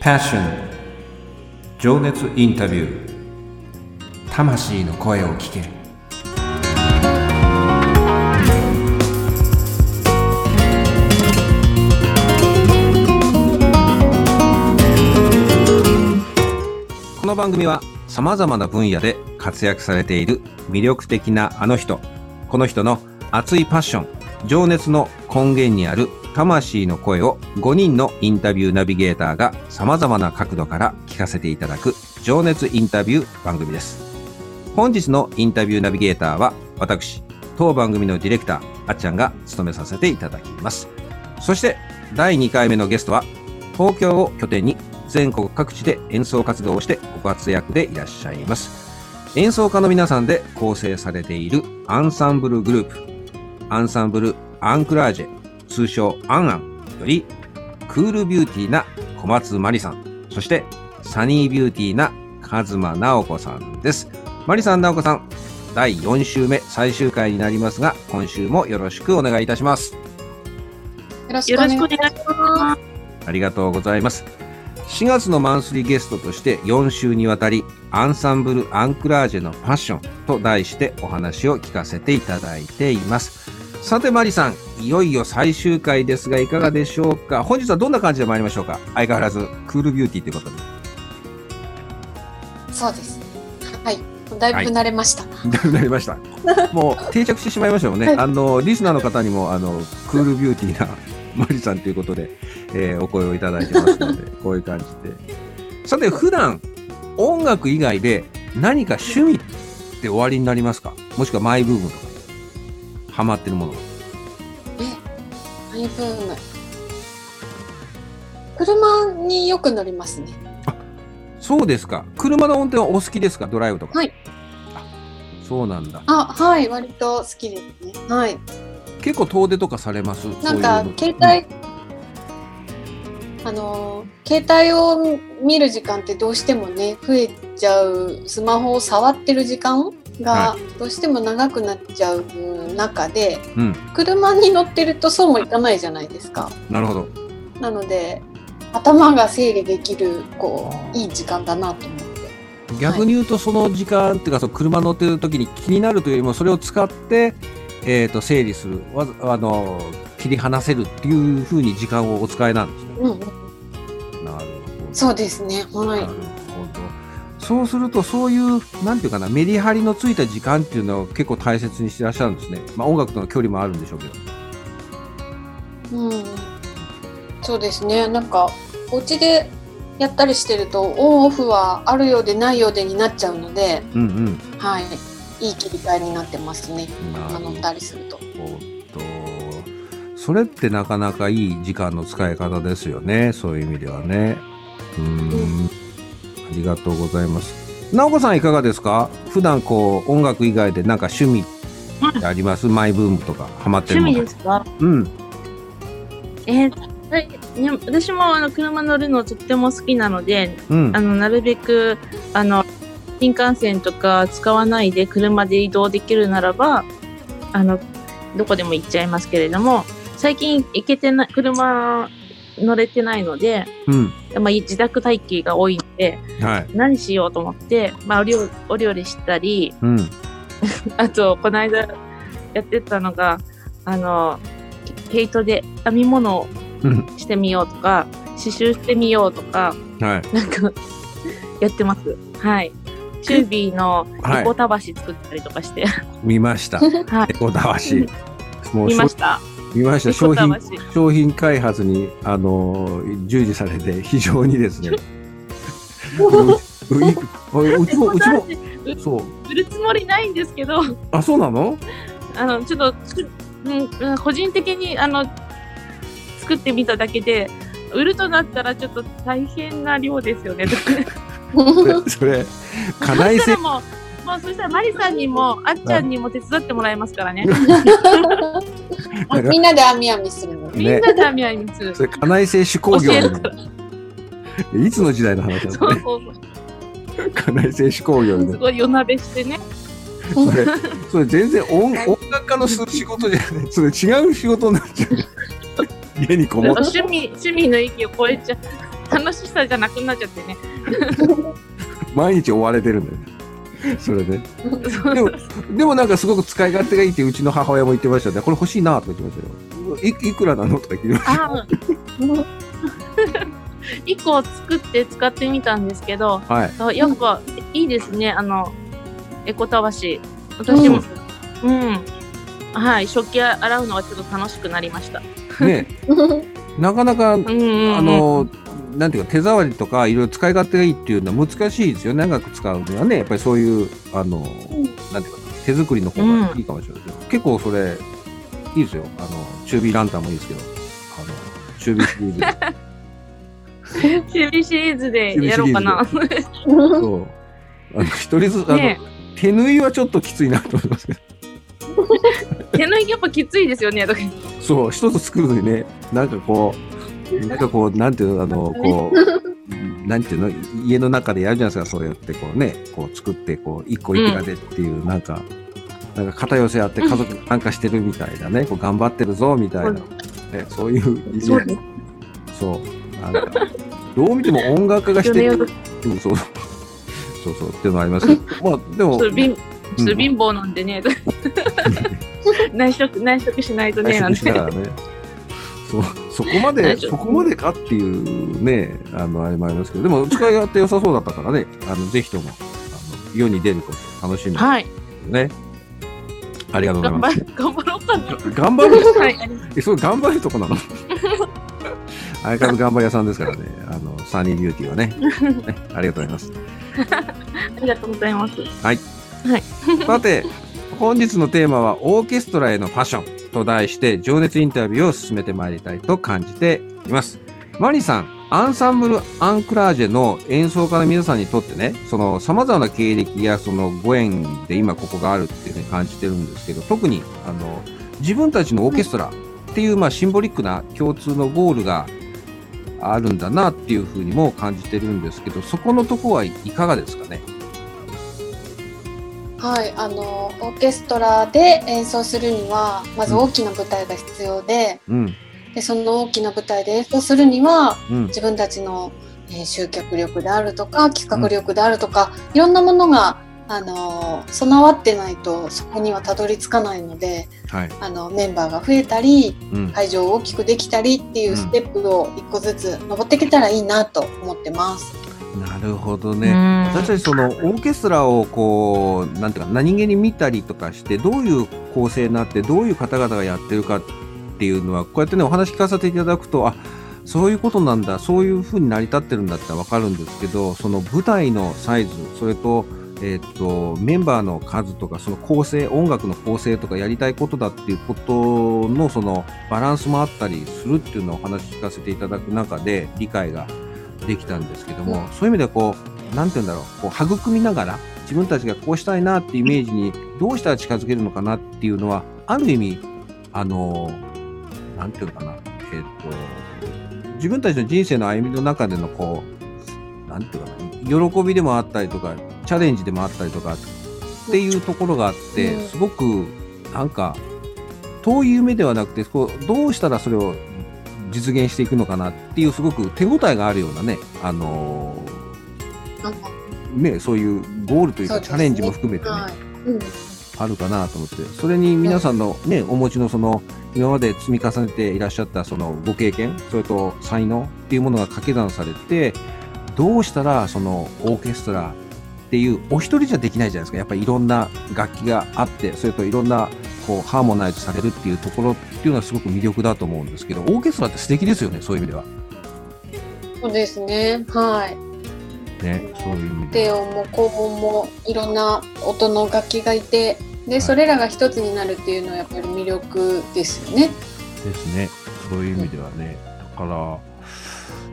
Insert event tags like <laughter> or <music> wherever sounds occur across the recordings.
Passion. 情熱インタビュー。魂の声を聞け。るこの番組はさまざまな分野で活躍されている魅力的なあの人この人の熱いパッション情熱の根源にある魂の声を5人のインタビューナビゲーターが様々な角度から聞かせていただく情熱インタビュー番組です。本日のインタビューナビゲーターは私、当番組のディレクター、あっちゃんが務めさせていただきます。そして第2回目のゲストは東京を拠点に全国各地で演奏活動をしてご活躍でいらっしゃいます。演奏家の皆さんで構成されているアンサンブルグループ、アンサンブルアンクラージェ、通称アンアンより、クールビューティーな小松まりさん、そしてサニービューティーな和間直子さんです。まりさん、直子さん、第4週目最終回になりますが、今週もよろしくお願いいたします。よろしよくお願いします。ありがとうございます。4月のマンスリーゲストとして4週にわたり、アンサンブル・アンクラージェのパッションと題してお話を聞かせていただいています。さて、マリさん、いよいよ最終回ですが、いかがでしょうか？本日はどんな感じで参りましょうか？相変わらず、クールビューティーということで。そうです。はい。だいぶ慣れました。なりました。<laughs> もう定着してしまいましたよね。はいあの、リスナーの方にも、あの、クールビューティーなマリさんということで、えーお声をいただいてますので、<laughs> こういう感じで。さて、普段、音楽以外で何か趣味って終わりになりますか？もしくはマイブームとか、ハマってるもの。マイブーム。車によく乗りますね。そうですか。車の運転はお好きですか？ドライブとか。はいあ。そうなんだ。あ、はい。割と好きですね。はい。結構遠出とかされます？なんかそういうの携帯、あの携帯を見る時間ってどうしてもね増えちゃうスマホを触ってる時間がはどうしても長くなっちゃう中で、うん。車に乗ってるとそうもいかないじゃないですか。なるほど。なので頭が整理できるこういい時間だなと思って。逆に言うとその時間っていうかその車乗ってる時に気になるというよりもそれを使って、えー、と整理するわざあの切り離せるっていうふうに時間をお使いなんですね。うんうん、なるほど。そうですね。はない。そうするとそういうなんていうかなメリハリのついた時間っていうのを結構大切にしてらっしゃるんですね。まあ音楽との距離もあるんでしょうけど。うん。そうですね。なんかお家でやったりしてるとオンオフはあるようでないようでになっちゃうので、うんうん。はい。いい切り替えになってますね。なるほど車乗ったりすると。とそれってなかなかいい時間の使い方ですよねそういう意味ではねうーんありがとうございます。直子さんいかがですか？普段こう音楽以外でなんか趣味ってあります、マイブームとかハマってる趣味ですか？うん。えー私もあの車乗るのとっても好きなので、うん。あのなるべくあの新幹線とか使わないで車で移動できるならばあのどこでも行っちゃいますけれども最近行けてない車乗れてないので、うん。まあ、自宅待機が多いのではい。何しようと思って、まあ、お料お料理したりうん。<laughs> あとこの間やってたのがあの毛糸で編み物をうん。してみようとか刺繍してみようとかはい。なんかやってます。はい。チュービーのはい。エコたわし作ったりとかして、見ました。<laughs> はい。エコだわしもう見ました。見ましたエ商品。商品開発にあの従事されて非常にですね <laughs> うちもうちも <laughs> そう売るつもりないんですけど、あそうなの？あのちょっとつうんうん個人的にあの作ってみただけで。売るとなったらちょっと大変な量ですよね。<laughs> それそれ家内製もう、そしたらマリさんにもあっちゃんにも手伝ってもらいますからね。<laughs> みんなで編み編みするの。みんなで編み編みする。それ家内製手工業の。いつの時代の話そうなのねそうそう。家内製手工業すでごい夜鍋してね。それそれ全然音音楽家の仕事じゃないそれ違う仕事になっちゃう家にこもって趣味趣味の域を超えちゃう。楽しさじゃなくなっちゃってね。<laughs> 毎日追われてるんだよね。<laughs> それで。そうでも、でもなんかすごく使い勝手がいいってうちの母親も言ってましたね。これ欲しいなとか言ってましたよ。いいくらなのとか言ってました。あ1 <laughs> 個作って使ってみたんですけど、はい。あやっぱいいですね、あの、エコたわし。私も、うん、はい、食器洗うのがちょっと楽しくなりました。ね <laughs> なかなか、うんうんうん、あの、なんていうか手触りとかいろいろ使い勝手がいいっていうのは難しいですよね。長く使うにはね。やっぱりそういう、あの、なんていうか手作りの方がいいかもしれないけど、結構それ、いいですよ。あの、中火ランタンもいいですけど、あの、中火シリーズで。守備シリーズでやろうかな。そう。あの、一人ずつ、あの、ね手縫いはちょっときついなと思いますけど。<laughs> 手縫いやっぱきついですよね。そう、一つ作るのにね、なんかこう、なんかこう、なんていうの、あの、こう、<laughs> なんていうの、家の中でやるじゃないですか、そうやってこうね、こう作って、こう、一個いくらでっていう、なんか、なんか肩寄せ合って家族参加してるみたいなね、こう頑張ってるぞ、みたいな、ね、そういうイメージそう。なんか、どう見ても音楽家がしてる。うんそう。そうそう、っていうのはありますけど。<laughs> まあ、でもちょっ、と貧乏なんでね、<laughs> 内職、内職しないとね、なんて。ね。そう、そこまで、そこまでかっていうね、あの、あれもありますけど、でも、使い勝手良さそうだったからね、あの、ぜひとも、あの、世に出ること楽しみですはい。ね。ありがとうございます。頑張る、頑張ろうかな。頑張るはい。え、そう、頑張るとこなの？相変わらず頑張り屋さんですからね、あの、サニービューティーはね。ねありがとうございます。ありがとうございます。<laughs> さて、本日のテーマはオーケストラへのパッションと題して情熱インタビューを進めてまいりたいと感じています。マリさん、アンサンブル・アンクラージェの演奏家の皆さんにとってね、その様々な経歴やそのご縁で今ここがあるっていうふうに感じてるんですけど、特にあの自分たちのオーケストラっていうまあシンボリックな共通のゴールがあるんだなっていうふうにも感じてるんですけど、そこのとこはいかがですかね？はい、あのオーケストラで演奏するにはまず大きな舞台が必要で,、うん、でその大きな舞台で演奏するにはうん、自分たちの、えー集客力であるとか企画力であるとか、いろんなものがあの備わってないとそこにはたどり着かないのではい。あのメンバーが増えたりうん、会場を大きくできたりっていうステップを一個ずつ登っていけたらいいなと思ってます。なるほどうね。ん私たちそのオーケストラをこうなんていうか何気に見たりとかしてどういう構成になってどういう方々がやってるかっていうのはこうやってねお話聞かせていただくとあそういうことなんだそういうふうに成り立ってるんだってわかるんですけどその舞台のサイズそれと,、えーっとメンバーの数とかその構成音楽の構成とかやりたいことだっていうことのそのバランスもあったりするっていうのをお話聞かせていただく中で理解ができたんですけども、そういう意味ではこう、なんて言うんだろう、こう育みながら、自分たちがこうしたいなっていうイメージにどうしたら近づけるのかなっていうのは、ある意味、あの、なんていうのかな、えっ、と、自分たちの人生の歩みの中でのこう、なんていうかな、喜びでもあったりとか、チャレンジでもあったりとかっていうところがあって、うん。すごく、なんか、遠い夢ではなくて、こうどうしたらそれを実現していくのかなっていうすごく手応えがあるようなね、あのーね、そういうゴールというかチャレンジも含めてね、はい。うん。あるかなと思って、それに皆さんのね、お持ちのその、今まで積み重ねていらっしゃったそのご経験、それと才能っていうものが掛け算されて、どうしたらそのオーケストラっていう、お一人じゃできないじゃないですか。やっぱりいろんな楽器があって、それといろんなこうハーモナイズされるっていうところっていうのはすごく魅力だと思うんですけど、オーケストラって素敵ですよね、そういう意味では。そうですね。はい。ね、そういう意味で低は。音も高音もいろんな音の楽器がいて、で、いそれらが一つになるっていうのはやっぱり魅力ですよね。ですね。そういう意味ではね。だから、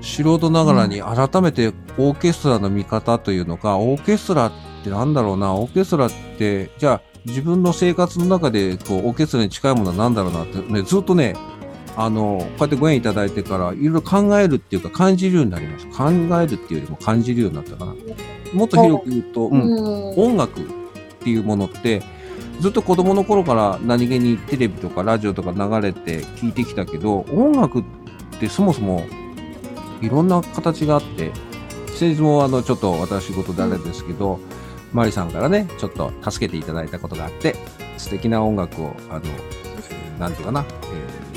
素人ながらに改めてオーケストラの見方というのか、オーケストラってなんだろうな、オーケストラって、じゃあ自分の生活の中でこうオーケストラに近いものは何だろうなって、ね、ずっとね、あの、こうやってご縁いただいてから、いろいろ考えるっていうか感じるようになりました。考えるっていうよりも感じるようになったかな。もっと広く言うと、うん、うん。音楽っていうものってずっと子供の頃から何気にテレビとかラジオとか流れて聞いてきたけど音楽ってそもそもいろんな形があって、先日もあの、ちょっと私事であれですけど、マリさんからね、ちょっと助けていただいたことがあって、素敵な音楽を、あの、なんていうかな、えー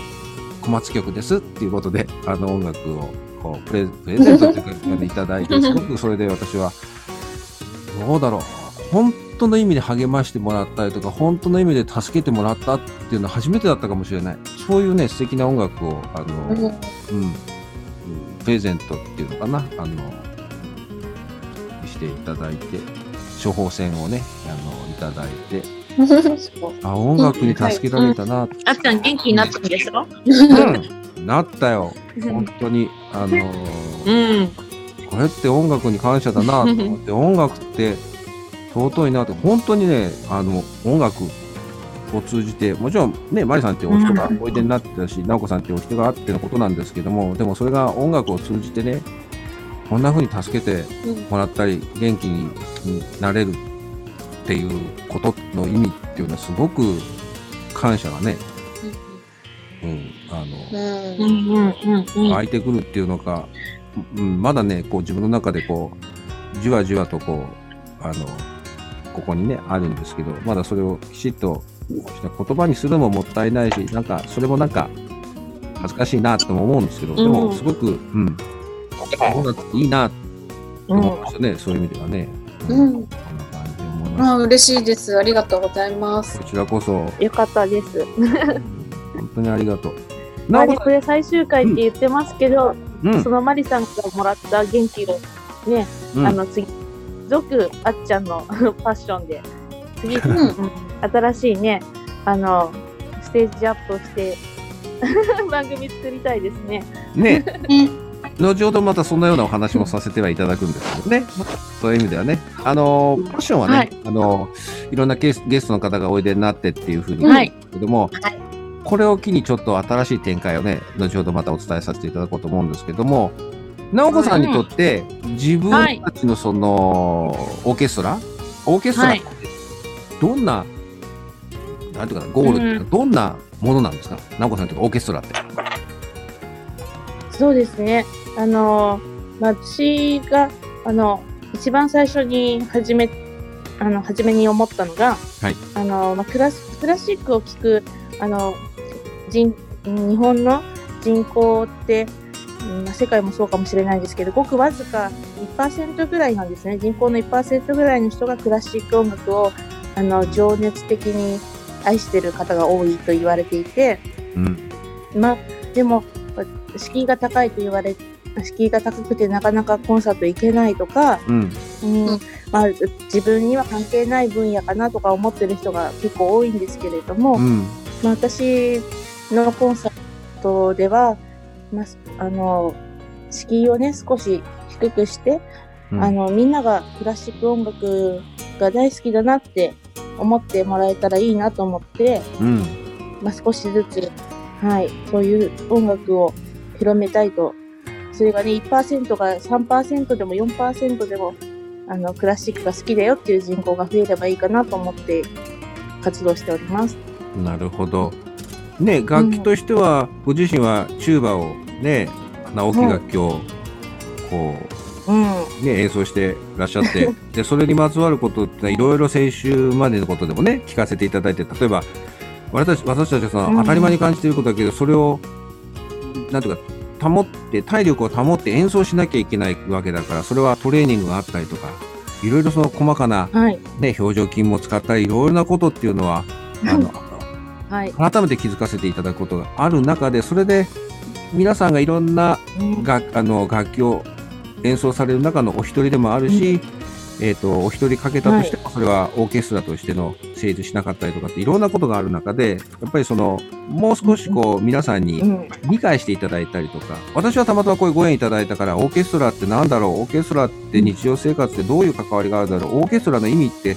小松曲ですっていうことで、あの音楽をこうプレプレゼントっていうか、あのいただいて、<laughs> すごくそれで私は、どうだろう、本当の意味で励ましてもらったりとか、本当の意味で助けてもらったっていうのは初めてだったかもしれない。そういうね、素敵な音楽を、あの、うんうん、プレゼントっていうのかな、あの、していただいて、処方箋をね、あの、いただいて、<laughs> あ、音楽に助けられたな、あっちゃん元気になったんでしょうん、なったよ。本当に、あのーうん。これって音楽に感謝だな。と思って、音楽って尊いなって、本当にね、あの、音楽を通じて、もちろんね、マリさんってお人がおいでになってたし、直子さんってお人があってのことなんですけども、でもそれが音楽を通じてね、こんな風に助けてもらったり、元気になれるっていうことの意味っていうのはすごく感謝がね、うん、あの、うん。うんうんうんうん。湧いてくるっていうのか、うん、まだね、こう自分の中でこう、じわじわとこう、あの、ここにね、あるんですけど、まだそれをきちっとした言葉にするのももったいないし、なんか、それもなんか、恥ずかしいなとも思うんですけど、でも、うんすごく、うん、音楽っていいなって思いましたね、そういう意味ではね。ううん、こんんな感じで思いまあ嬉しいです。ありがとうございますす。。こちらこそ、よかったです。本当にありがとう。まあね、なおこれ最終回って言ってますけど、うんそのマリさんからもらった元気をね、うんあの次、続あっちゃんの <laughs> ファッションで、次、うんうん新しいね、あの、ステージアップをして、<laughs> 番組作りたいですね。ね、ね後ほどまたそんなようなお話もさせてはいただくんですけどね。そういう意味ではね。あのー、ファッションはね、はいあのー、いろんなゲスゲストの方がおいでになってっていうふうにはい言うんですけども、はいこれを機にちょっと新しい展開をね、後ほどまたお伝えさせていただこうと思うんですけども、直子さんにとって、自分たちのその、オーケストラオーケストラってどんな、なんていうかな、ゴールっていうか、どんなものなんですか？直子さんというかオーケストラって。そうですね。あの、まあ私が、あの、一番最初に始め、あの、初めに思ったのが、はいあの、まあ、クラス、クラシックを聴く、あの、人、日本の人口って、うんまあ、世界もそうかもしれないですけど、ごくわずか1%ぐらいなんですね。人口の1%ぐらいの人がクラシック音楽を、あの、情熱的に愛してる方が多いと言われていて、うん。まあ、でも、敷居が高いと言われ、敷居が高くてなかなかコンサート行けないとか、うん。うんうんまあ、自分には関係ない分野かなとか思ってる人が結構多いんですけれども、うん。まあ、私のコンサートでは、まあ、あの、敷居をね、少し低くして、うんあの、みんながクラシック音楽が大好きだなって思ってもらえたらいいなと思って、うん。まあ、少しずつ、はい、そういう音楽を広めたいと。それがね、1%が3%でも4%でも、あの、クラシックが好きだよっていう人口が増えればいいかなと思って活動しております。なるほど。ね、楽器としては、ご自身はチューバをね、直木楽器をこうん。う、ね、演奏してらっしゃって、<laughs> で、それにまつわることっていろいろ先週までのことでもね、聞かせていただいて、例えば、私たち、私たちはそのうん当たり前に感じていることだけど、それを、なんていうか、保って、体力を保って演奏しなきゃいけないわけだから、それはトレーニングがあったりとか、いろいろその細かなはい。ね、表情筋も使ったり、いろいろなことっていうのは、あの、はい。改めて気づかせていただくことがある中で、それで皆さんがいろんなうん楽あの楽器を演奏される中のお一人でもあるし、えっ、と、お一人かけたとしても、それはオーケストラとしての成立しなかったりとかっていろんなことがある中で、やっぱりその、もう少しこう、皆さんにうん。理解していただいたりとか、私はたまたまこういうご縁いただいたから、オーケストラってなんだろう、オーケストラって日常生活でどういう関わりがあるだろう、オーケストラの意味って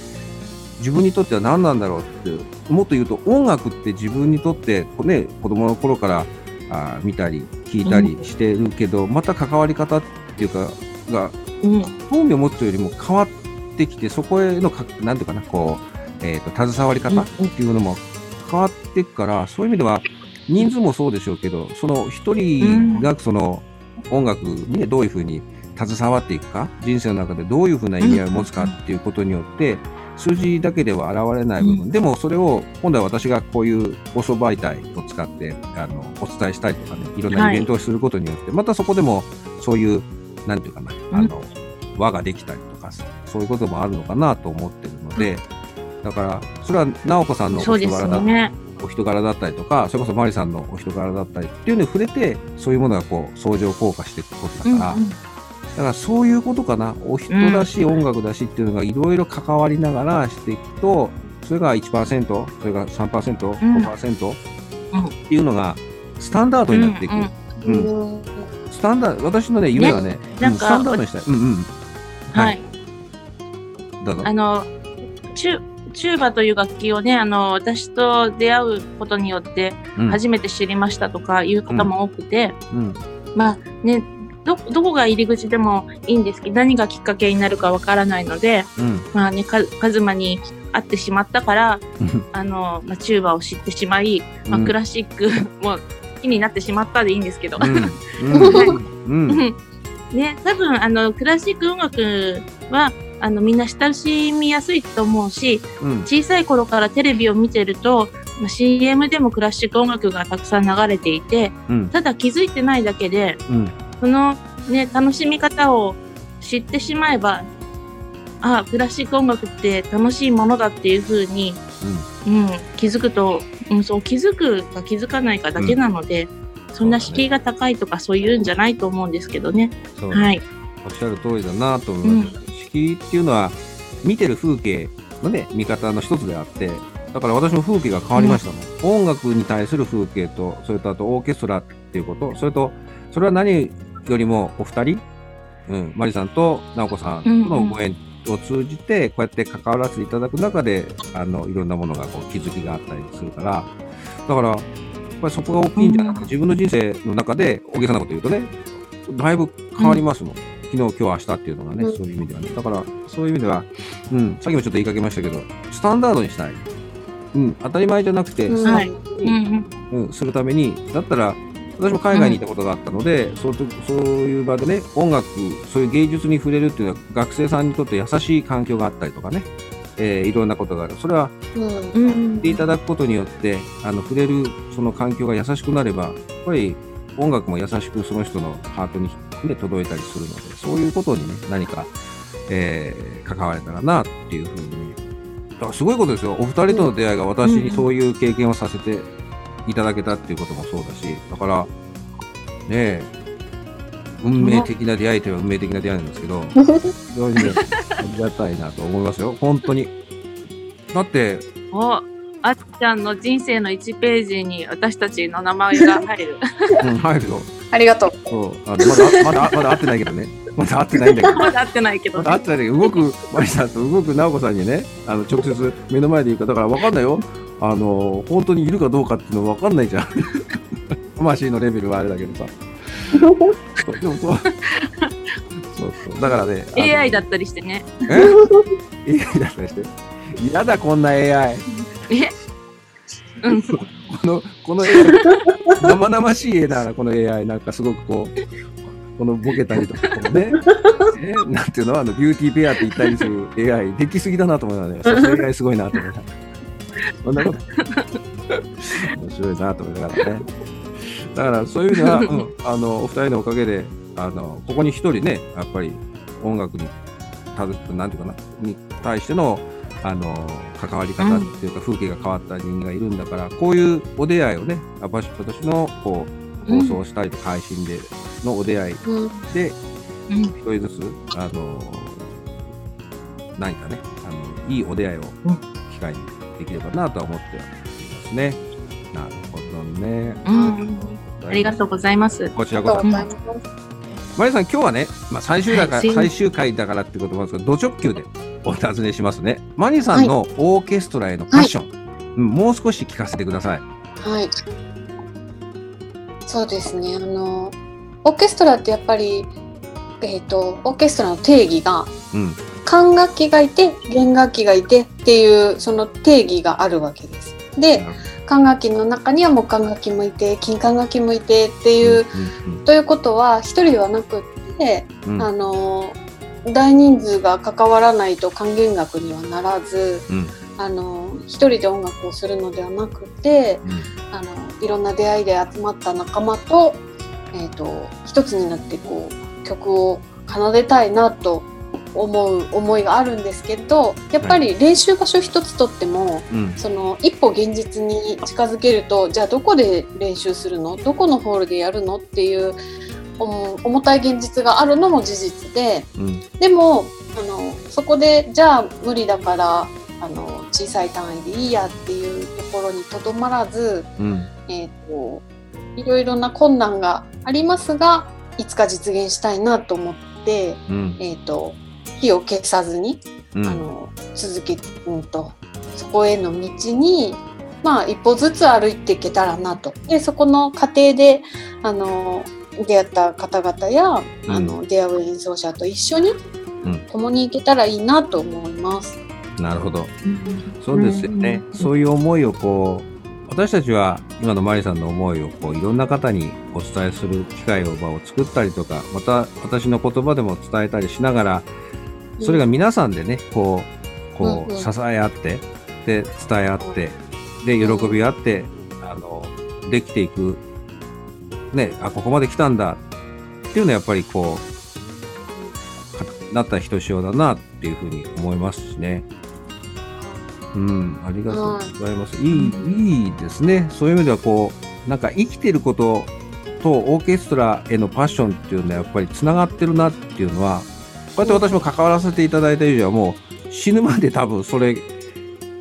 自分にとっては何なんだろうって、もっと言うと音楽って自分にとって、ね、子供の頃からあー見たり聞いたりしてるけど、また関わり方っていうか、がうん。興味を持つよりも変わってきて、そこへのか、なんていうかな、こう、えっ、と、携わり方っていうのも変わっていくから、そういう意味では、人数もそうでしょうけど、その一人がその、音楽にねどういうふうに携わっていくか、人生の中でどういうふうな意味合いを持つかっていうことによって、数字だけでは現れない部分、うん。でもそれを今度は私がこういう放送媒体を使ってあのお伝えしたりとかね、いろんなイベントをすることによって、またそこでもそういう、なんていうかな、あの、輪ができたりとか、そういうこともあるのかなと思ってるので、だから、それは直子さんのお人柄だよね。お人柄だったりとか、それこそマリさんのお人柄だったりっていうのに触れて、そういうものがこう、相乗効果していくことだから、うんうん。だからそういうことかな。お人だし、音楽だしっていうのがいろいろ関わりながらしていくと、それが1%、それが3%、うん。5%うん。っていうのがスタンダードになっていく。うん。うん。うんスタンダード、私のね、夢はね、なんかうんスタンダードにしたい。うんうん。ははいい。。どうぞ。あの、チュチューバという楽器をね、あの、私と出会うことによってうん初めて知りましたとかいう方も多くて、うんまあね、ど、どこが入り口でもいいんですけど、何がきっかけになるかわからないので、うんまあね、カカズマに会ってしまったから、うんあの、まあ、チューバを知ってしまい、まあ、うんクラシックも好きになってしまったでいいんですけど。<laughs> ね、多分、あの、クラシック音楽は、あの、みんな親しみやすいと思うし、うん。小さい頃からテレビを見てると、まあ CM でもクラシック音楽がたくさん流れていて、うん。ただ気づいてないだけで、うん。そのね、楽しみ方を知ってしまえば、あクラシック音楽って楽しいものだっていうふうに、うん、気づくと、うん、そう気づくか気づかないかだけなので、そんな敷居が高いとかそういうんじゃないと思うんですけどね。そうはい。おっしゃる通りだなと思います。敷居っていうのは、見てる風景のね、見方の一つであって、だから私も風景が変わりましたもん。音楽に対する風景と、それとあとオーケストラっていうこと、それと、それは何よりもお二人、うん、マリさんと直子さんとのご縁を通じて、こうやって関わらせていただく中で、あの、いろんなものがこう気づきがあったりするから、だから、やっぱりそこが大きいんじゃなくて、自分の人生の中で、大げさなこと言うとね、だいぶ変わりますもん。昨日、今日、明日っていうのがね、うんそういう意味ではね。だから、そういう意味では、うん、さっきもちょっと言いかけましたけど、スタンダードにしたい。うん、当たり前じゃなくて、うんスタはいンダードにうんうんうん、するために、だったら、私も海外にいたことがあったので、そうとそういう場でね、音楽、そういう芸術に触れるっていうのは、学生さんにとって優しい環境があったりとかね、えーいろんなことがある。それは、うっていただくことによって、あの、触れるその環境が優しくなれば、やっぱり音楽も優しくその人のハートに、ね、届いたりするので、そういうことにね、何か、えー関われたらなっていうふうにね。だからすごいことですよ。お二人との出会いが私にそういう経験をさせていただけたっていうこともそうだし、だから、ねえ、運命的な出会いといえば運命的な出会いなんですけど、<laughs> 非常にね、ありがたいなと思いますよ。本当に。だって、おあっちゃんの人生の1ページに私たちの名前が入る。うん、入るよ。ありがとう。そう。あのまだ、まだ、まだ会ってないけどね。まだ会ってないんだけど。まだ会ってないけどまだ会ってないけど、動く、マリさんと動く直子さんにね、あの、直接目の前で言うか、だから分かんないよ。あの、本当にいるかどうかっていうの分かんないじゃん。魂のレベルはあれだけどさ。そうでもそう。そうそう。だからね。AI だったりしてね。え ?AI だったりして。嫌だ、こんな AI。えうん。この、この AI、生々しい絵だな、この AI。なんかすごくこう、このボケたりとか、ね、え <laughs> なんていうのあの、ビューティーペアって言ったりする AI、できすぎだなと思うのね。さすが AI すごいなと思った。そんなこと。面白いなと思いながらね。だからそういう意味では、<laughs> うん、あの、お二人のおかげで、あの、ここに一人ね、やっぱり音楽に、たず、なんていうかな、に対しての、あの、関わり方っていうか、風景が変わった人間がいるんだから、こういうお出会いをね、私私の、こう、放送したりとか配信でのお出会いうんで、うん一人ずつ、あの、何かね、あの、いいお出会いをうん機会にできればなとは思ってはいますね。なるほどね。うんありがとうございます。こちらこそ。マリさん、今日はね、まあ、最終だから、はい最終回だからってことなんですけど、ド直球でお尋ねしますね。マリさんのオーケストラへのパッション、うんもう少し聞かせてください。はい。そうですね。あの、オーケストラってやっぱり、えっ、と、オーケストラの定義が、うん。管楽器がいて、弦楽器がいてっていう、その定義があるわけです。で管楽器の中には木管楽器もいて金管楽器もいてっていう、ということは一人ではなくって、うんうんあの大人数が関わらないと管弦楽にはならずうんあの一人で音楽をするのではなくてあのいろんな出会いで集まった仲間と,、えー、と一つになってこう曲を奏でたいなと思う思いがあるんですけどやっぱり練習場所一つとっても、うん。その一歩現実に近づけるとじゃあどこで練習するの？どこのホールでやるの？っていうお重たい現実があるのも事実でうん。でもあのそこでじゃあ無理だからあの小さい単位でいいやっていうところにとどまらず、うんえー、といろいろな困難がありますがいつか実現したいなと思って、うん。えー、と火を消さずにうん。あの続けうんと。そこへの道にまあ一歩ずつ歩いていけたらなと。でそこの過程であの出会った方々や、うん。あの出会う演奏者と一緒にうん。共に行けたらいいなと思います。なるほど。そうですよね、そういう思いをこう私たちは今のマリさんの思いをこういろんな方にお伝えする機会を場を作ったりとかまた私の言葉でも伝えたりしながらそれが皆さんでねこうこう支え合ってで伝え合ってで喜び合ってあのできていく。ねあここまで来たんだ。っていうのはやっぱりこうかなったひとしおだなっていうふうに思いますしね。うん、ありがとうございます。いい、いいですね。そういう意味では、こう、なんか生きてることとオーケストラへのパッションっていうのはやっぱりつながってるなっていうのは、こうやって私も関わらせていただいた以上はもう死ぬまで多分それ、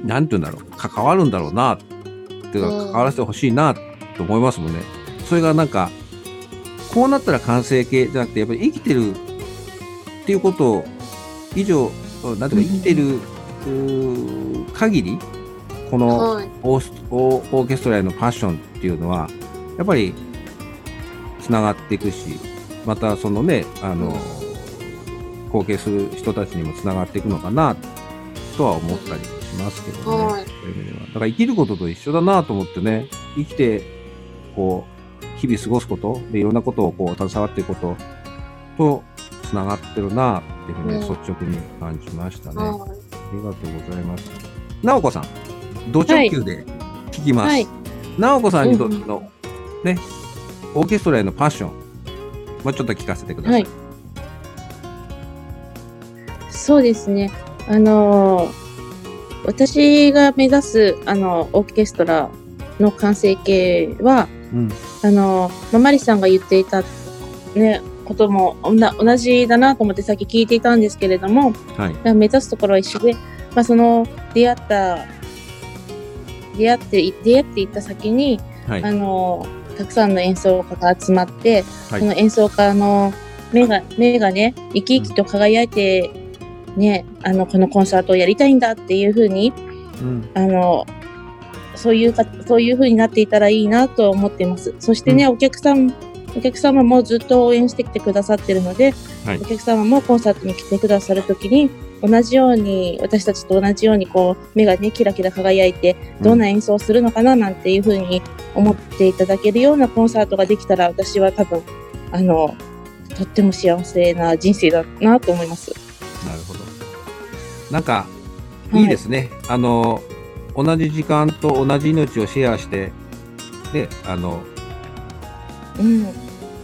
なんて言うんだろう、関わるんだろうな、っていうかうん関わらせてほしいなと思いますもんね。それがなんか、こうなったら完成形じゃなくて、やっぱり生きてるっていうこと以上、なんていうか生きてる、うー限り、この、はい、オースオーオーケストラへのパッションっていうのは、やっぱり、つながっていくし、またそのね、あの、後継する人たちにもつながっていくのかな、とは思ったりしますけどね。はい。そういう意味では。だから生きることと一緒だなと思ってね、生きて、こう、日々過ごすこと、でいろんなことをこう、携わっていくことと、つながってるなっていうふうに、うん。率直に感じましたね。はい。ありがとうございます。なおこさん、ド直球で聞きます。はいなおこさんにとっての、ね、オーケストラへのパッション、もうちょっと聞かせてください。はいそうですね。あのー私が目指す、あの、オーケストラの完成形は、うん。あのーまあマリさんが言っていた、ね、ことも同じだなと思ってさっき聞いていたんですけれども、はい。目指すところは一緒で、まあ、その出会った、出会って、出会っていった先に、はい。あの、たくさんの演奏家が集まって、はいその演奏家の目が、目がね、生き生きと輝いて、ね、あの、このコンサートをやりたいんだっていうふうに、うん。あの、そういうか、そういうふうになっていたらいいなと思っています。そしてね、お客さん、お客様もずっと応援してきてくださってるので、はいお客様もコンサートに来てくださるときに、同じように、私たちと同じようにこう、目がね、キラキラ輝いて、どんな演奏をするのかななんていうふうに思っていただけるようなコンサートができたら、私は多分、あの、とっても幸せな人生だなと思います。なるほど。なんか、はいいいですね。あの、同じ時間と同じ命をシェアして、で、あの、うん。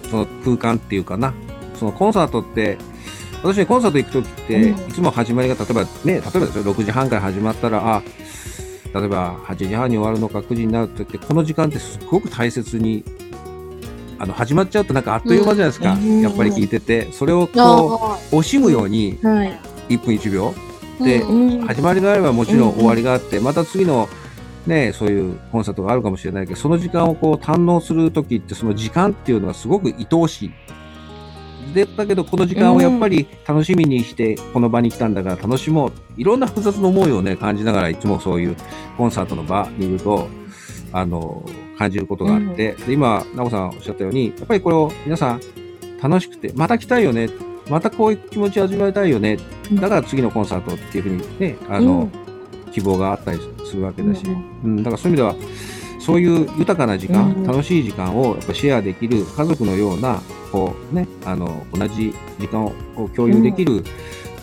その空間っていうかな、そのコンサートって、私ね、コンサート行くときって、うんいつも始まりが、例えばね、例えばですよ、6時半から始まったら、あ、例えば8時半に終わるのか9時になるときって、この時間ってすごく大切に、あの、始まっちゃうとなんかあっという間じゃないですか。うんやっぱり聞いてて、それをあこう、惜しむように、はい。1分1秒、で。始まりがあればもちろん終わりがあって、また次のね、そういうコンサートがあるかもしれないけど、その時間をこう堪能するときって、その時間っていうのはすごく愛おしい。で、だけどこの時間をやっぱり楽しみにして、この場に来たんだから楽しもう。いろんな複雑な思いをね、感じながらいつもそういうコンサートの場にいると、あの、感じることがあって、で今、なおさんおっしゃったように、やっぱりこれを皆さん楽しくて、また来たいよね。またこういう気持ちを味わいたいよね。だから次のコンサートっていうふうにね、あの、希望があったりするわけだし、うんうん、だからそういう意味では、そういう豊かな時間、うん楽しい時間をやっぱシェアできる家族のような、こうね、あの、同じ時間を共有できる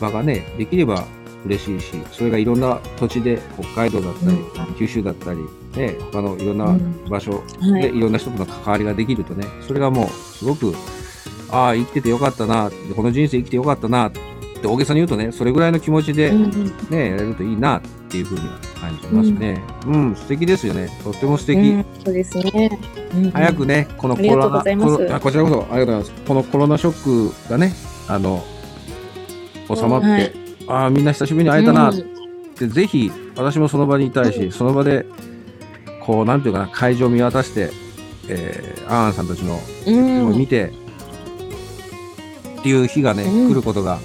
場がね、できれば嬉しいし、それがいろんな土地で、北海道だったり、うん。九州だったり、ね、他のいろんなうん。場所はい。でいろんな人との関わりができるとね、それがもうすごく、ああ、生きててよかったな、この人生生きてよかったな、って大げさに言うとね、それぐらいの気持ちでうんね、やれるといいなっていうふうには感じますね。うん、素敵ですよね。とっても素敵。うんそうですね。うん早くね、このコロナ、あこちらこそありがとうございます。このコロナショックがね、あの、収まって、はいああ、みんな久しぶりに会えたなっうんて、ぜひ、私もその場にいたいし、その場で、こう、なんていうかな、会場を見渡して、えー、アーンさんたちのうんを見て、っていう日がね、うん来ることが、あ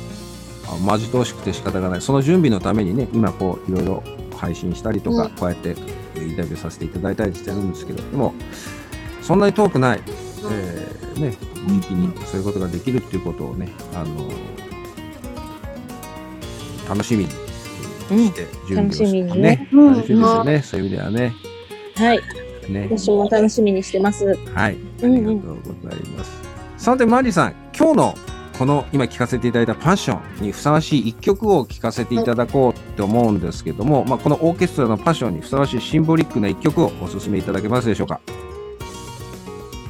待ち遠しくて仕方がない。その準備のためにね、今こう、いろいろ配信したりとか、うん。こうやってえーインタビューさせていただいたりしてるんですけど、でも、そんなに遠くない、えーね、時期にそういうことができるっていうことをね、あの楽しみにえーして準備をしてね。うん楽しみですよね、そういう意味ではね。はい。ね。私も楽しみにしてます。はい、あうん。りがとうございます。さて、マリさん、今日のこの今聴かせていただいたパッションにふさわしい一曲を聴かせていただこうって思うんですけども、まあ、このオーケストラのパッションにふさわしいシンボリックな一曲をお勧めいただけますでしょうか？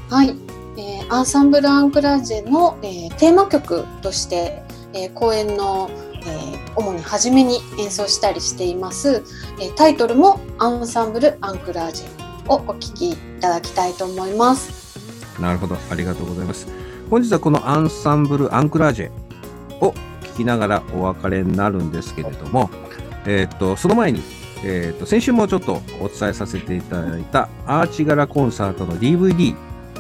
はい、えーアンサンブル・アンクラージェの、えーテーマ曲として、えー公演の、えー主に初めに演奏したりしています、えータイトルも「アンサンブル・アンクラージェ」をお聴きいただきたいと思います。なるほど、ありがとうございます。本日はこのアンサンブル・アンクラージェを聴きながらお別れになるんですけれども、えーと、その前に、えーと、先週もちょっとお伝えさせていただいたアーチガラコンサートの DVD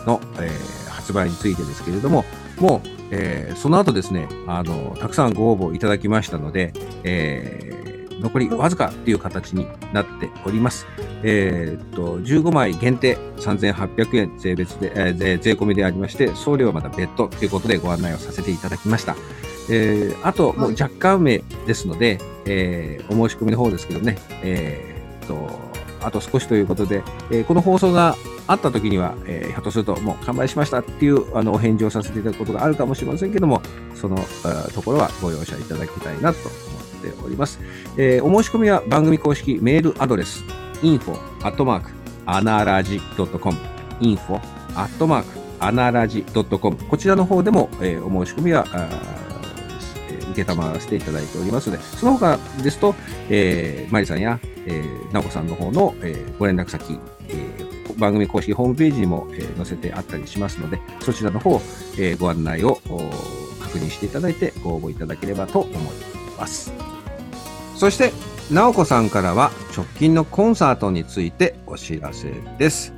の、えー発売についてですけれども、もう、えーその後ですね、あの、たくさんご応募いただきましたので、えー残りわずかっていう形になっております。えーっと、15枚限定3800円税別で、えー税込みでありまして、送料はまた別途ということでご案内をさせていただきました。えーあと、もう若干名ですので、えーお申し込みの方ですけどね、えーっと、あと少しということで、えーこの放送があった時には、えーひょっとするともう完売しましたっていうあのお返事をさせていただくことがあるかもしれませんけども、そのところはご容赦いただきたいなと思いますております。えーお申し込みは番組公式メールアドレス、info アットマークアナラジ .com info アットマークアナラジ .com こちらの方でも、えーお申し込みは受けたまわせていただいておりますので、その他ですと、えーマリさんや、えー、なおこさんの方の、えーご連絡先、えー番組公式ホームページにも、えー載せてあったりしますので、そちらの方、えーご案内を確認していただいてご応募いただければと思います。そして、なおこさんからは直近のコンサートについてお知らせです。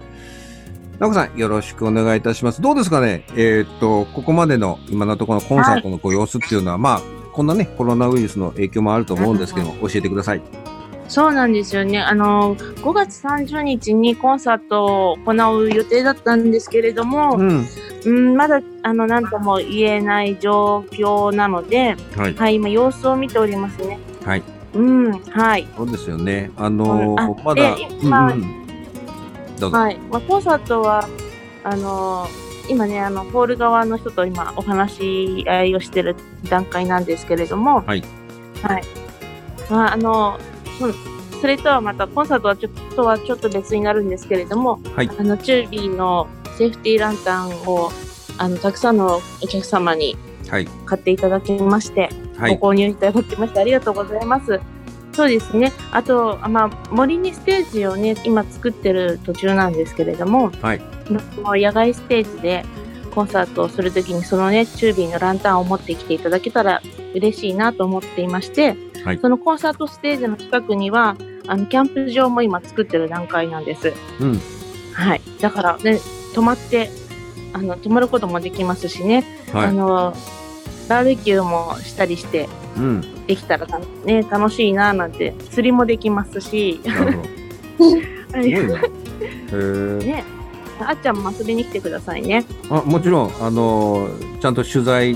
なおこさん、よろしくお願いいたします。どうですかね？えーっと、ここまでの今のところのコンサートのご様子っていうのは、まあ、こんなね、コロナウイルスの影響もあると思うんですけども、教えてください。そうなんですよね。あの、5月30日にコンサートを行う予定だったんですけれども、うん。うん、まだ、あの、なんとも言えない状況なので、はい。はい、今様子を見ておりますね。はい。うん、はい。そうですよね。あのーあまだ、で今うんうんどうぞ。はい。まあ、コンサートは、あの今ね、あの、ホール側の人と今お話し合いをしてる段階なんですけれども、はい。はい。まあ、あの、そそれとはまた、コンサートはちょっとはちょっと別になるんですけれども、はいあの、チュービーのセーフティーランタンを、あの、たくさんのお客様にはい。買っていただきまして、はい。ご購入いただきましてありがとうございます。そうですね。あと、あまあ、森にステージをね、今作ってる途中なんですけれども、はい。野外ステージでコンサートをするときに、そのね、チュービーのランタンを持ってきていただけたら嬉しいなと思っていまして、はいそのコンサートステージの近くには、あの、キャンプ場も今作ってる段階なんです。うん。はい。だからね、泊まって、あの、泊まることもできますしね、はい。あの、バーベキューもしたりして、うん。できたらね、楽しいななんて、釣りもできますし、<laughs> ね、あっちゃんも遊びに来てくださいね。あもちろん、あのーちゃんと取材っ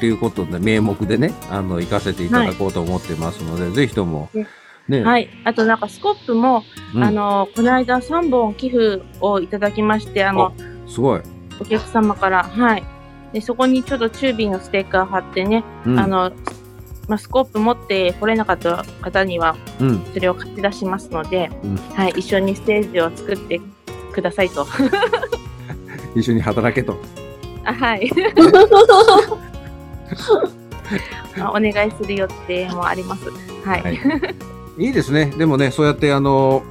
ていうことで、名目でね、あの、行かせていただこうと思ってますので、ぜひともね、ね。はい。あとなんかスコップも、うんあの、この間3本寄付をいただきまして、あの、すごい。お客様から、はい。で、そこにちょっとチュービーのステッカー貼ってね、うんあの、まあ、スコップ持って来れなかった方には、うん。それを貸し出しますので、うんはい、一緒にステージを作ってくださいと。<laughs> 一緒に働けと。あはい。あ <laughs> お願いする予定もあります。はい。はいいいですね。でもね、そうやって、あの、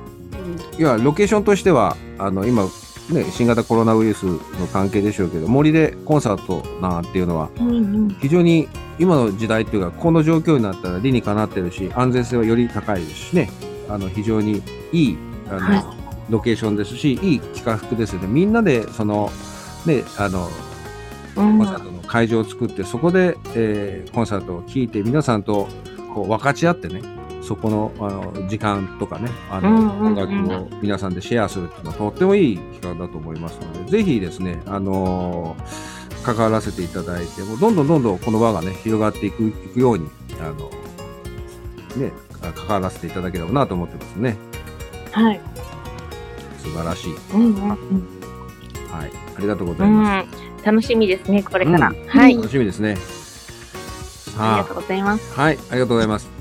いや、ロケーションとしては、あの、今、ね、新型コロナウイルスの関係でしょうけど、森でコンサートなんていうのは、非常に今の時代っていうか、この状況になったら理にかなってるし、安全性はより高いですしね、あの、非常にいい、あの、はい。ロケーションですし、いい企画ですよね。みんなで、その、ね、あの、うん。コンサートの会場を作って、そこで、えーコンサートを聴いて、皆さんとこう分かち合ってね、そこのあの時間とかね、あの、音楽を皆さんでシェアするっていうのはとってもいい企画だと思いますので、ぜひですね、あのー関わらせていただいて、もうどんどんどんどんこの輪がね、広がっていくいくように、あの、ね、あ関わらせていただければなと思ってますね。はい。素晴らしい。うんうんうんはい。ありがとうござういます。ん。楽しみですね、これから。うんはい。楽しみですね。ありがとうございます。はい、ありがとうございます。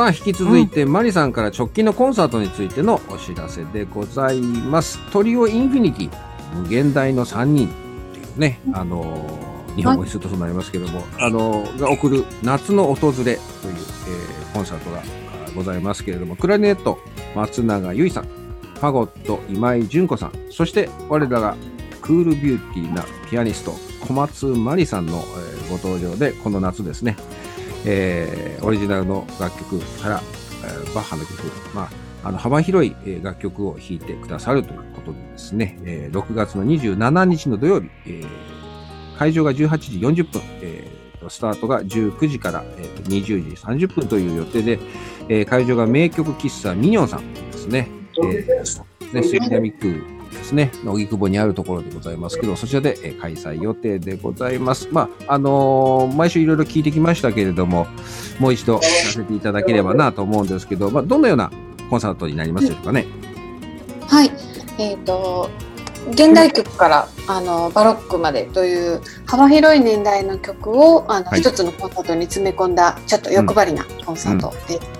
さあ、引き続いて、マリさんから直近のコンサートについてのお知らせでございます。トリオインフィニティ、無限大の3人っていうね、あのー日本語にするとそうなりますけども、あのーが送る夏の訪れという、えーコンサートがあございますけれども、クラリネット、松永由衣さん、ファゴット、今井純子さん、そして我らがクールビューティーなピアニスト、小松真理さんの、えーご登場で、この夏ですね、えーオリジナルの楽曲から、えーバッハの曲、まあ、あの幅広いえー楽曲を弾いてくださるということでですね、えー6月の27日の土曜日、えー会場が18時40分、えーとスタートが19時から、えーと20時30分という予定で、えー会場が名曲喫茶ミニョンさんですね。えーね、杉並区ですね、の荻窪にあるところでございますけど、そちらで、えー開催予定でございます。まあ、あのー毎週いろいろ聞いてきましたけれども、もう一度させていただければなと思うんですけど、まあ、どのようなコンサートになりますでしょうかね。はい。えっ、と、現代曲からあのバロックまでという幅広い年代の曲をあの、はい一つのコンサートに詰め込んだちょっと欲張りなコンサートで、あ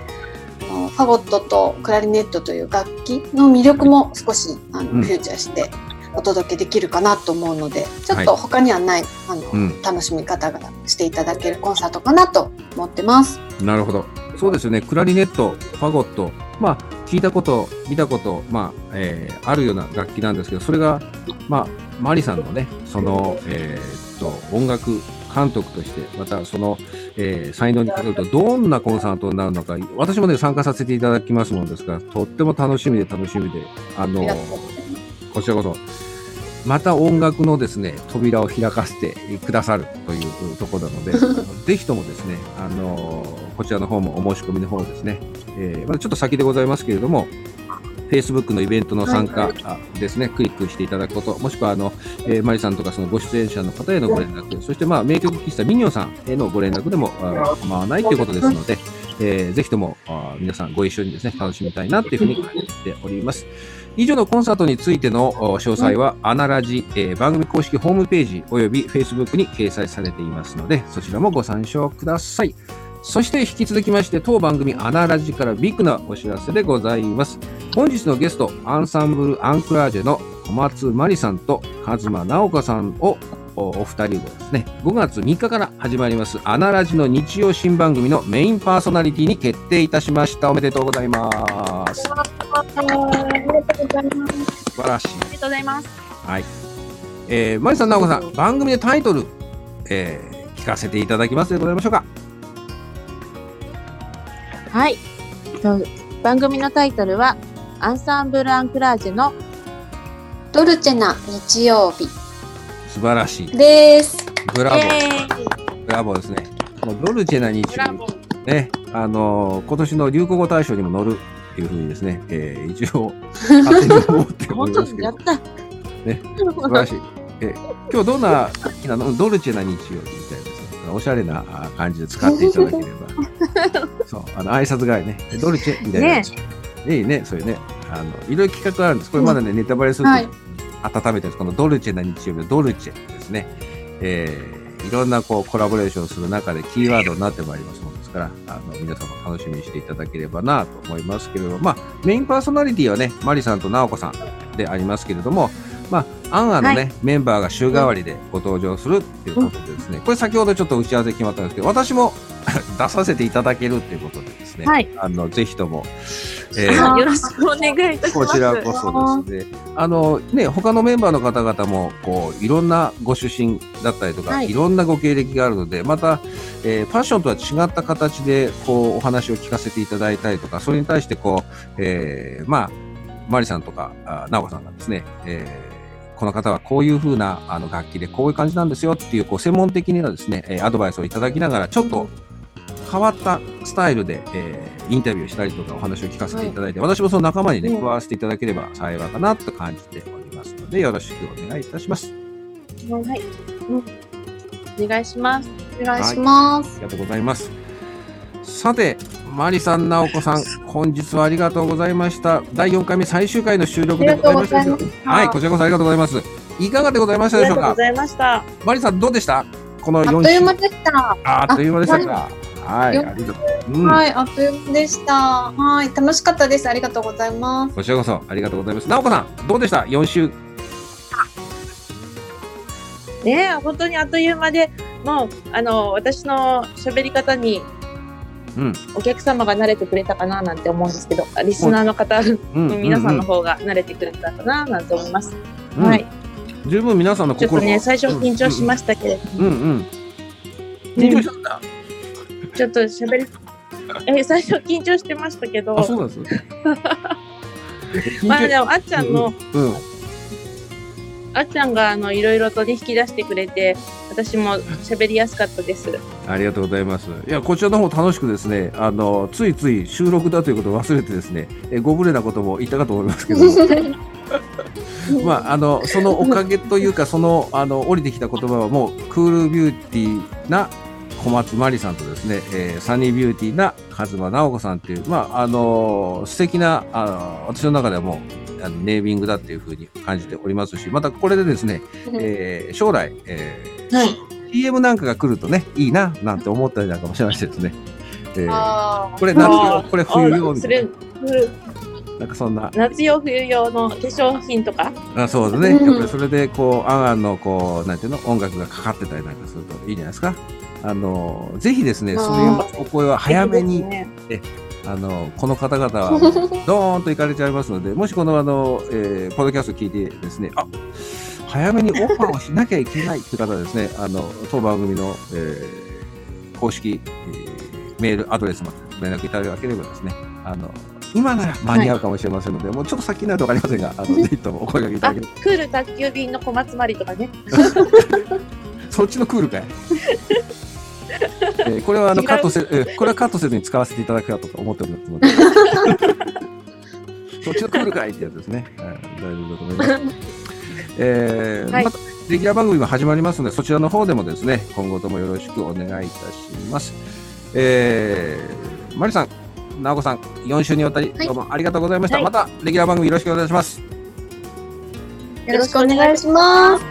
のファゴットとクラリネットという楽器の魅力も少しあの、うんフューチャーしてお届けできるかなと思うのでちょっと他にはない、あのうん楽しみ方がしていただけるコンサートかなと思ってます。なるほど。そうですよね。クラリネット、ファゴット、まあ、聞いたこと、見たこと、まあ、えーあるような楽器なんですけど、それが、まあ、マリさんのね、その、えーっと、音楽監督として、またその、えー才能にかけると、どんなコンサートになるのか、私もね、参加させていただきますものですから、とっても楽しみで楽しみで、あのこちらこそ、また音楽のですね、扉を開かせてくださるというところなので、<laughs> ぜひともですね、あのこちらの方もお申し込みの方ですね、えーまだちょっと先でございますけれども、Facebook のイベントの参加あですね、クリックしていただくこと、もしくはあの、えーマリさんとかそのご出演者の方へのご連絡、そしてまあ名曲喫茶ミニオンさんへのご連絡でもあ構わないということですので、えーぜひともあ皆さんご一緒にですね、楽しみたいなというふうに感じております。以上のコンサートについてのお詳細は、アナラジ、えー番組公式ホームページおよび Facebook に掲載されていますので、そちらもご参照ください。そして引き続きまして、当番組アナラジからビッグなお知らせでございます。本日のゲスト、アンサンブル・アンクラージェの小松真理さんと和馬直香さんをおお二人でですね、5月3日から始まります、アナラジの日曜新番組のメインパーソナリティに決定いたしました。おめでとうございます。ありがとうございます。素晴らしい。ありがとうございます。はい。えー、マリさん、直子さん、番組でタイトル、えー、聞かせていただきますでございましょうか。はい。と番組のタイトルは、アンサンブル・アンクラージュのドルチェな日曜日素晴らしい。です。ブラボー。ブラボーですね。もうドルチェな日曜日ーね、あのー今年の流行語大賞にも乗るっていうふうにですね、えー、一応、勝手に思ってお本りますけど当にやっ、た。ね素晴らしい。えー今日どんな日なのドルチェな日曜日みたいですね。おしゃれなあ感じで使っていただければ。<laughs> そう、あの、挨拶代わりね、ドルチェみたいなやつ。いいね、そういうね。あの、いろいろ企画があるんです。これまだね、ネタバレすると、はい温めてるんです。このドルチェな日曜日のドルチェですね。えー、いろんなこうコラボレーションする中でキーワードになってまいりますものですから、あの、皆さんも楽しみにしていただければなと思いますけれども、まあ、メインパーソナリティはね、マリさんとナオコさんでありますけれども、まあ、アンアンのね、はいメンバーが週替わりでご登場するっていうことでですね、これ先ほどちょっと打ち合わせ決まったんですけど、私も <laughs> 出させていただけるっていうことでですね、はいあの、ぜひとも、えーあよろしくお願いいたします。こちらこそですね。あのね、他のメンバーの方々も、こう、いろんなご出身だったりとか、はいい、ろんなご経歴があるので、また、えーパッションとは違った形で、こう、お話を聞かせていただいたりとか、それに対して、こう、えーまあ、マリさんとか、あナオコさんがですね、えーこの方はこういう風なあの楽器でこういう感じなんですよっていう、こう、専門的なですね、えーアドバイスをいただきながら、ちょっと変わったスタイルで、えーインタビューしたりとかお話を聞かせていただいて、私もその仲間にね、うん加わらせていただければ幸いかなと感じておりますので、よろしくお願いいたします。はい。うんお願いします。お願いします。ありがとうございます。さて、マリさん、ナオコさん、本日はありがとうございました。第4回目最終回の収録でございましたはい、こちらこそありがとうございます。いかがでございましたでしょうか？ありがとうございました。マリさん、どうでした？この4あっという間でした。ああっという間でしたか？はい、よありがとう。うんはい、あっという間でした。はい、楽しかったです。ありがとうございます。こちらこそありがとうございます。なおこさん、どうでした ?4 週。ねえ、本当にあっという間で、もう、あの、私の喋り方にうん。お客様が慣れてくれたかななんて思うんですけど、リスナーの方、うん。皆さんのう方が慣れてくれたかななんて思います。うんはい。十分皆さんの心ちょっとね、最初緊張しましたけれども、うんうん。緊張し。ちょっと喋り、え、最初緊張してましたけどあ、、そうなんです。<laughs> まあでも、あっちゃんの、うん。あっちゃんがあのいろいろとね引き出してくれて、私も喋りやすかったです。ありがとうございます。いや、こちらの方楽しくですね、あの、ついつい収録だということを忘れてですね、えご無礼なことも言ったかと思いますけども、<laughs> まあ、あの、そのおかげというか、その、あの、降りてきた言葉はもう、クールビューティーな小松まりさんとですね、えーサニービューティーな勝間直子さんっていう、まあ、あの、素敵な、あの、私の中ではもう、あのネーミングだっていうふうに感じておりますし、またこれでですね、えー将来、えーはい。CM なんかが来るとね、いいな、なんて思ったりなんかもしましてですね。えーあこれ夏用これ冬用みたいな、なんかそんな、夏用冬用の化粧品とか？あそうですね。うんやっぱりそれで、こう、あんあんの、こう、なんていうの、音楽がかかってたりなんかするといいんじゃないですか。あの、ぜひですね、そういうお声は早めにいい、ですねあの、この方々は、<laughs> ドーンと行かれちゃいますので、もしこの、あの、えーポッドキャスト聞いてですね、あ早めにオファー <laughs> をしなきゃいけないって方はですね、あの、当番組の、えー公式、えーメールアドレスまで連絡いただければですね、あの、今なら間に合うかもしれませんので、もうちょっと先になるとわかりませんが、あの、ぜひともお声掛けいたあ、だければ。クール宅急便の小松まりとかね。<laughs> そっちのクールかい。えーこれはあのカットせ、えーこれはカットせずに使わせていただけたと思っておりますので。そっちのクールかいってやつですね。はい、大丈夫だと思います。えーはいまたレギュラー番組も始まりますので、そちらの方でもですね、今後ともよろしくお願いいたします。えー、マリさん、ナオコさん、4週にわたりはいどうもありがとうございました。はいまたレギュラー番組よろしくお願いします。よろしくお願いします。